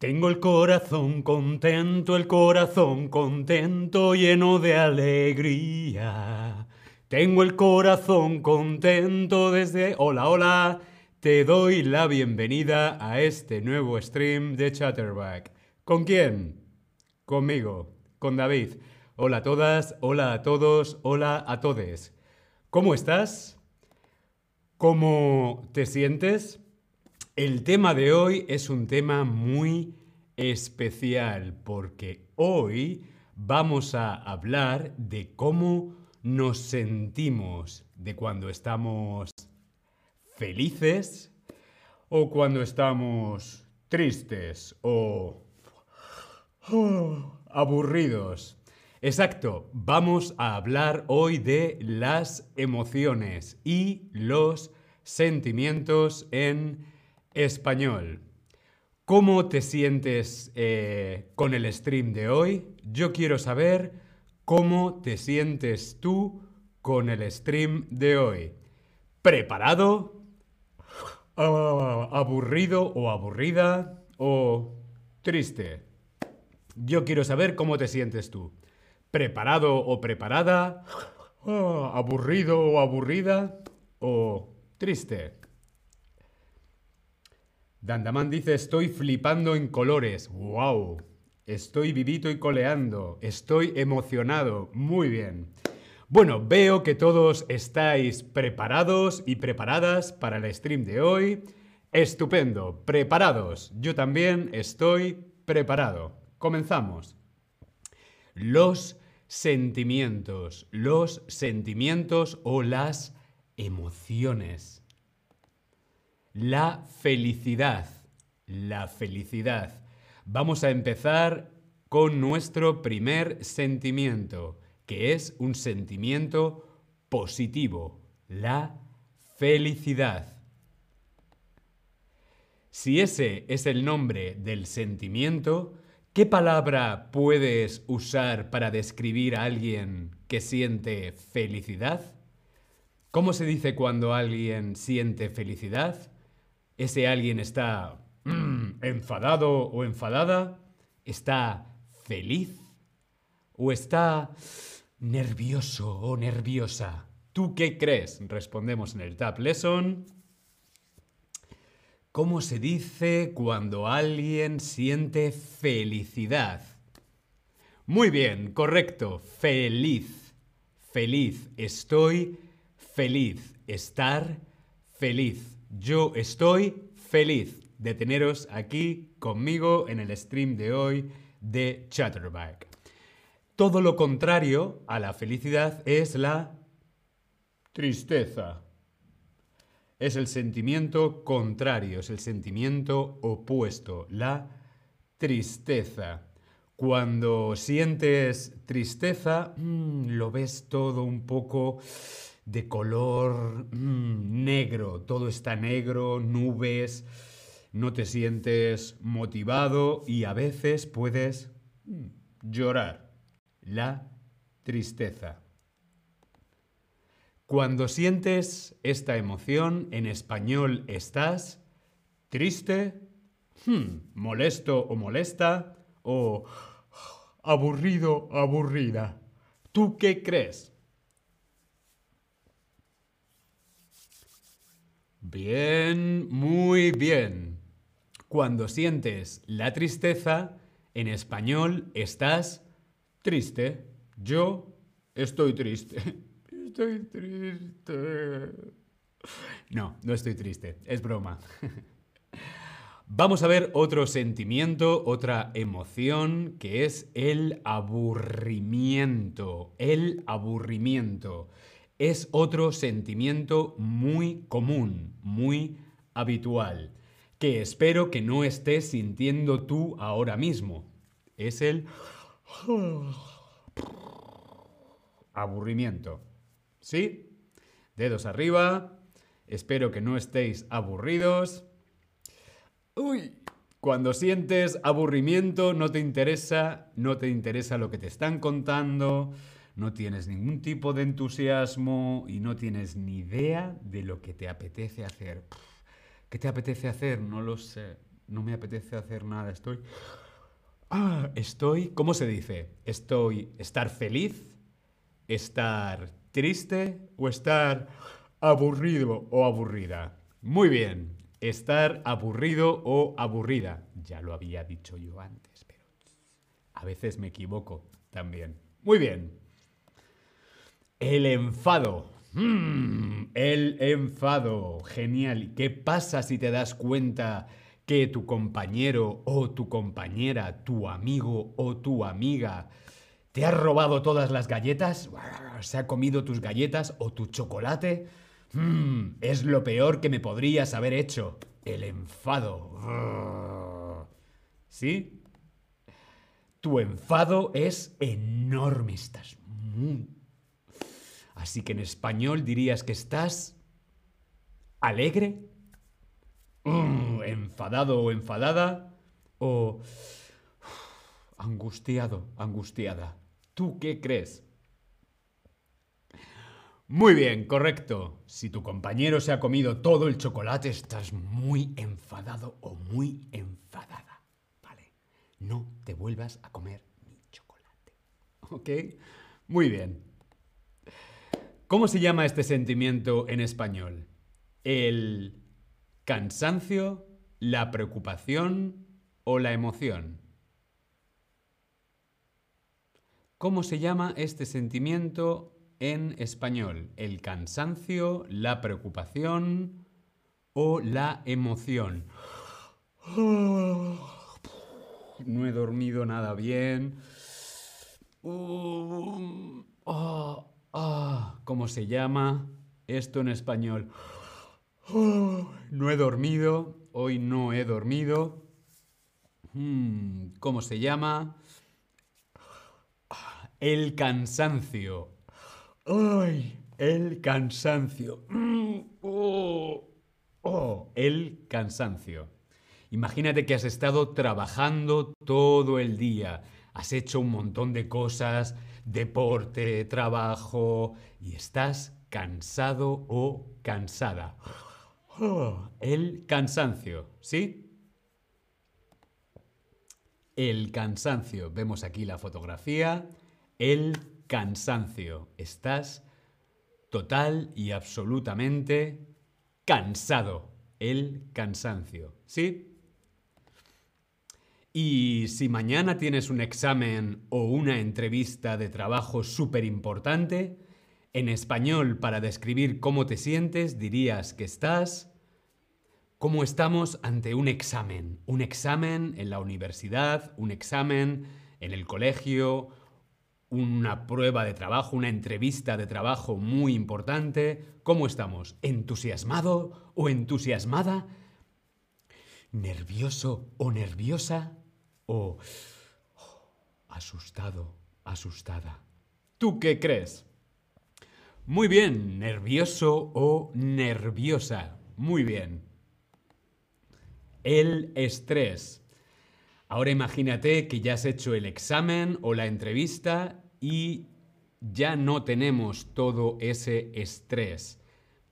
Tengo el corazón contento, el corazón contento, lleno de alegría. Tengo el corazón contento desde... Hola, hola. Te doy la bienvenida a este nuevo stream de Chatterback. ¿Con quién? Conmigo, con David. Hola a todas, hola a todos, hola a todes. ¿Cómo estás? ¿Cómo te sientes? El tema de hoy es un tema muy especial porque hoy vamos a hablar de cómo nos sentimos de cuando estamos felices o cuando estamos tristes o aburridos. Exacto, vamos a hablar hoy de las emociones y los sentimientos en español. ¿Cómo te sientes eh, con el stream de hoy? Yo quiero saber cómo te sientes tú con el stream de hoy. ¿Preparado? ¿Aburrido o aburrida? ¿O triste? Yo quiero saber cómo te sientes tú. ¿Preparado o preparada? ¿Aburrido o aburrida? ¿O triste? Dandaman dice, estoy flipando en colores. ¡Wow! Estoy vivito y coleando. Estoy emocionado. Muy bien. Bueno, veo que todos estáis preparados y preparadas para el stream de hoy. Estupendo. Preparados. Yo también estoy preparado. Comenzamos. Los sentimientos, los sentimientos o las emociones. La felicidad, la felicidad. Vamos a empezar con nuestro primer sentimiento, que es un sentimiento positivo, la felicidad. Si ese es el nombre del sentimiento, ¿Qué palabra puedes usar para describir a alguien que siente felicidad? ¿Cómo se dice cuando alguien siente felicidad? ¿Ese alguien está mm, enfadado o enfadada? ¿Está feliz? ¿O está nervioso o nerviosa? ¿Tú qué crees? Respondemos en el Tab Lesson. ¿Cómo se dice cuando alguien siente felicidad? Muy bien, correcto. Feliz. Feliz. Estoy feliz. Estar feliz. Yo estoy feliz de teneros aquí conmigo en el stream de hoy de Chatterback. Todo lo contrario a la felicidad es la tristeza es el sentimiento contrario, es el sentimiento opuesto, la tristeza. Cuando sientes tristeza, mm, lo ves todo un poco de color mm, negro, todo está negro, nubes, no te sientes motivado y a veces puedes mm, llorar. La tristeza. Cuando sientes esta emoción, en español estás triste, hmm, molesto o molesta, o aburrido, aburrida. ¿Tú qué crees? Bien, muy bien. Cuando sientes la tristeza, en español estás triste. Yo estoy triste. Estoy triste. No, no estoy triste, es broma. Vamos a ver otro sentimiento, otra emoción, que es el aburrimiento. El aburrimiento es otro sentimiento muy común, muy habitual, que espero que no estés sintiendo tú ahora mismo. Es el aburrimiento. ¿Sí? Dedos arriba. Espero que no estéis aburridos. Uy, cuando sientes aburrimiento, no te interesa, no te interesa lo que te están contando, no tienes ningún tipo de entusiasmo y no tienes ni idea de lo que te apetece hacer. ¿Qué te apetece hacer? No lo sé. no me apetece hacer nada, estoy... Ah, estoy... ¿Cómo se dice? Estoy... ¿Estar feliz? ¿Estar triste? ¿O estar aburrido o aburrida? Muy bien. Estar aburrido o aburrida. Ya lo había dicho yo antes, pero a veces me equivoco también. Muy bien. El enfado. Mm, el enfado. Genial. ¿Qué pasa si te das cuenta que tu compañero o tu compañera, tu amigo o tu amiga te ha robado todas las galletas? ¿Se ha comido tus galletas o tu chocolate? Mm, es lo peor que me podrías haber hecho. El enfado. ¿Sí? Tu enfado es enorme. Estás Así que en español dirías que estás alegre, mm, enfadado o enfadada, o angustiado, angustiada. ¿Tú qué crees? Muy bien, correcto. Si tu compañero se ha comido todo el chocolate, estás muy enfadado o muy enfadada. ¿Vale? No te vuelvas a comer mi chocolate. ¿Ok? Muy bien. ¿Cómo se llama este sentimiento en español? ¿El cansancio, la preocupación o la emoción? ¿Cómo se llama este sentimiento en español? ¿El cansancio, la preocupación o la emoción? No he dormido nada bien. Uh, ah, Ah, ¿cómo se llama esto en español? no he dormido, hoy no he dormido. Hmm, ¿Cómo se llama? El cansancio. ¡Ay! El cansancio. Mm, oh, oh, el cansancio. Imagínate que has estado trabajando todo el día. Has hecho un montón de cosas deporte, trabajo y estás cansado o cansada. El cansancio, ¿sí? El cansancio. Vemos aquí la fotografía. El cansancio. Estás total y absolutamente cansado. El cansancio, ¿sí? Y si mañana tienes un examen o una entrevista de trabajo súper importante, en español para describir cómo te sientes dirías que estás... ¿Cómo estamos ante un examen? Un examen en la universidad, un examen en el colegio, una prueba de trabajo, una entrevista de trabajo muy importante. ¿Cómo estamos? ¿Entusiasmado o entusiasmada? ¿Nervioso o nerviosa? O asustado, asustada. ¿Tú qué crees? Muy bien, nervioso o nerviosa. Muy bien. El estrés. Ahora imagínate que ya has hecho el examen o la entrevista y ya no tenemos todo ese estrés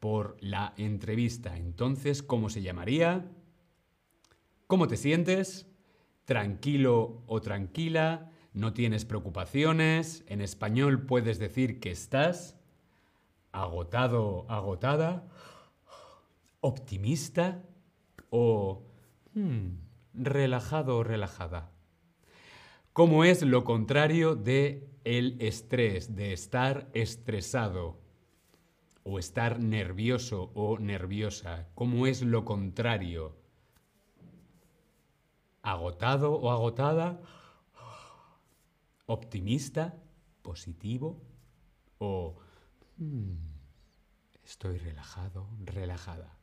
por la entrevista. Entonces, ¿cómo se llamaría? ¿Cómo te sientes? Tranquilo o tranquila, no tienes preocupaciones, en español puedes decir que estás agotado, agotada, optimista o hmm, relajado o relajada. ¿Cómo es lo contrario de el estrés, de estar estresado o estar nervioso o nerviosa? ¿Cómo es lo contrario? Agotado o agotada, optimista, positivo o hmm, estoy relajado, relajada.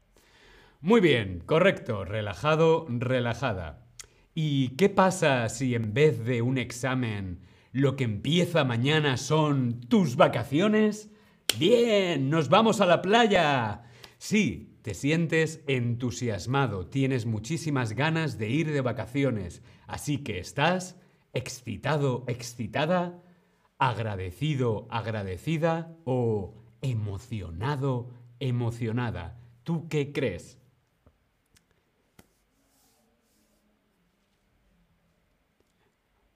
Muy bien, correcto, relajado, relajada. ¿Y qué pasa si en vez de un examen lo que empieza mañana son tus vacaciones? Bien, nos vamos a la playa. Sí, te sientes entusiasmado, tienes muchísimas ganas de ir de vacaciones, así que estás excitado, excitada, agradecido, agradecida o emocionado, emocionada. ¿Tú qué crees?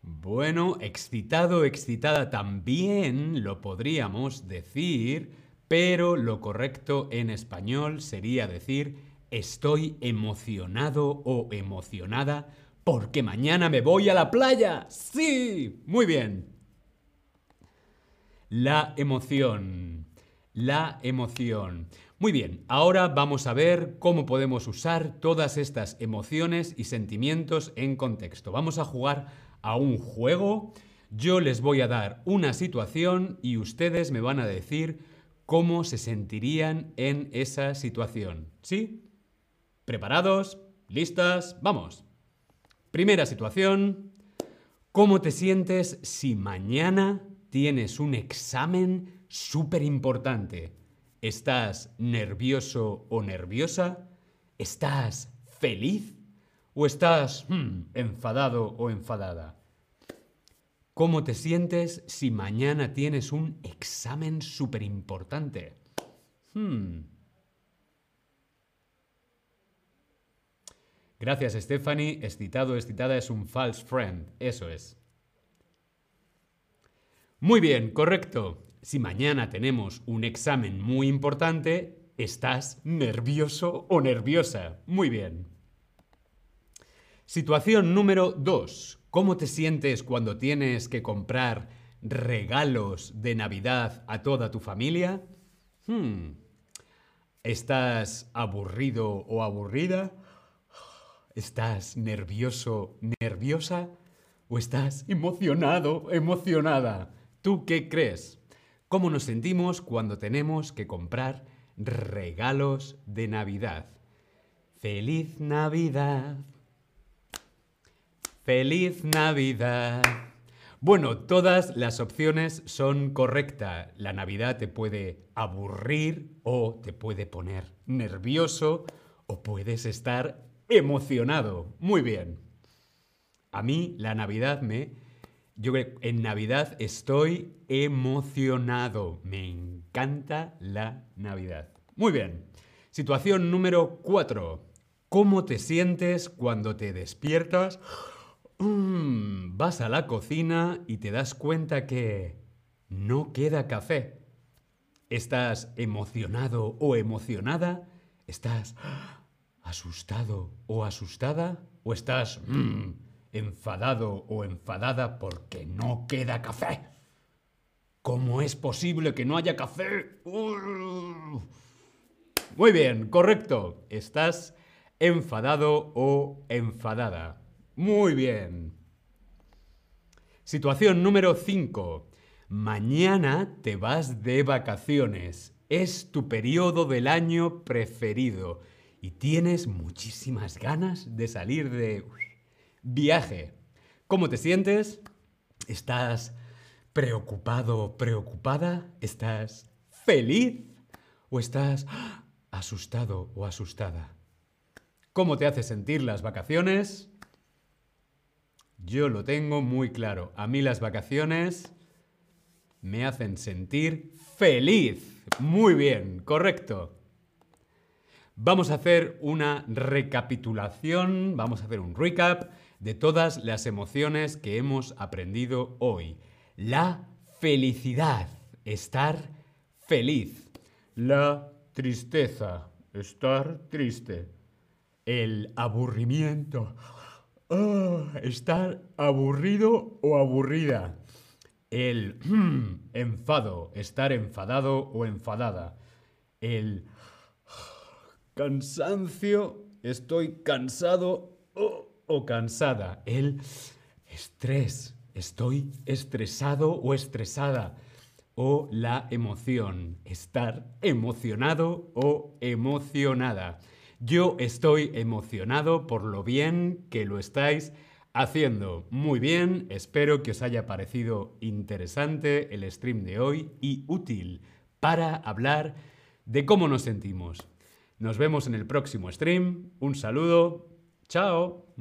Bueno, excitado, excitada también lo podríamos decir pero lo correcto en español sería decir estoy emocionado o emocionada porque mañana me voy a la playa. Sí, muy bien. La emoción. La emoción. Muy bien, ahora vamos a ver cómo podemos usar todas estas emociones y sentimientos en contexto. Vamos a jugar a un juego. Yo les voy a dar una situación y ustedes me van a decir cómo se sentirían en esa situación. ¿Sí? ¿Preparados? ¿Listas? Vamos. Primera situación. ¿Cómo te sientes si mañana tienes un examen súper importante? ¿Estás nervioso o nerviosa? ¿Estás feliz? ¿O estás hmm, enfadado o enfadada? ¿Cómo te sientes si mañana tienes un examen súper importante? Hmm. Gracias, Stephanie. Excitado, excitada es un false friend. Eso es. Muy bien, correcto. Si mañana tenemos un examen muy importante, estás nervioso o nerviosa. Muy bien. Situación número 2. ¿Cómo te sientes cuando tienes que comprar regalos de Navidad a toda tu familia? Hmm. ¿Estás aburrido o aburrida? ¿Estás nervioso, nerviosa? ¿O estás emocionado, emocionada? ¿Tú qué crees? ¿Cómo nos sentimos cuando tenemos que comprar regalos de Navidad? ¡Feliz Navidad! ¡Feliz Navidad! Bueno, todas las opciones son correctas. La Navidad te puede aburrir o te puede poner nervioso o puedes estar emocionado. Muy bien. A mí la Navidad me yo en Navidad estoy emocionado. Me encanta la Navidad. Muy bien. Situación número 4. ¿Cómo te sientes cuando te despiertas? Mm, vas a la cocina y te das cuenta que no queda café. ¿Estás emocionado o emocionada? ¿Estás asustado o asustada? ¿O estás... Mm, enfadado o enfadada porque no queda café. ¿Cómo es posible que no haya café? Muy bien, correcto. Estás enfadado o enfadada. Muy bien. Situación número 5. Mañana te vas de vacaciones. Es tu periodo del año preferido y tienes muchísimas ganas de salir de Viaje. ¿Cómo te sientes? ¿Estás preocupado, preocupada? ¿Estás feliz? ¿O estás asustado o asustada? ¿Cómo te hace sentir las vacaciones? Yo lo tengo muy claro. A mí las vacaciones me hacen sentir feliz. Muy bien, correcto. Vamos a hacer una recapitulación, vamos a hacer un recap de todas las emociones que hemos aprendido hoy. La felicidad, estar feliz. La tristeza, estar triste. El aburrimiento, ah, estar aburrido o aburrida. El enfado, estar enfadado o enfadada. El cansancio, estoy cansado o cansada. El estrés, estoy estresado o estresada. O la emoción, estar emocionado o emocionada. Yo estoy emocionado por lo bien que lo estáis haciendo. Muy bien, espero que os haya parecido interesante el stream de hoy y útil para hablar de cómo nos sentimos. Nos vemos en el próximo stream. Un saludo. Chao.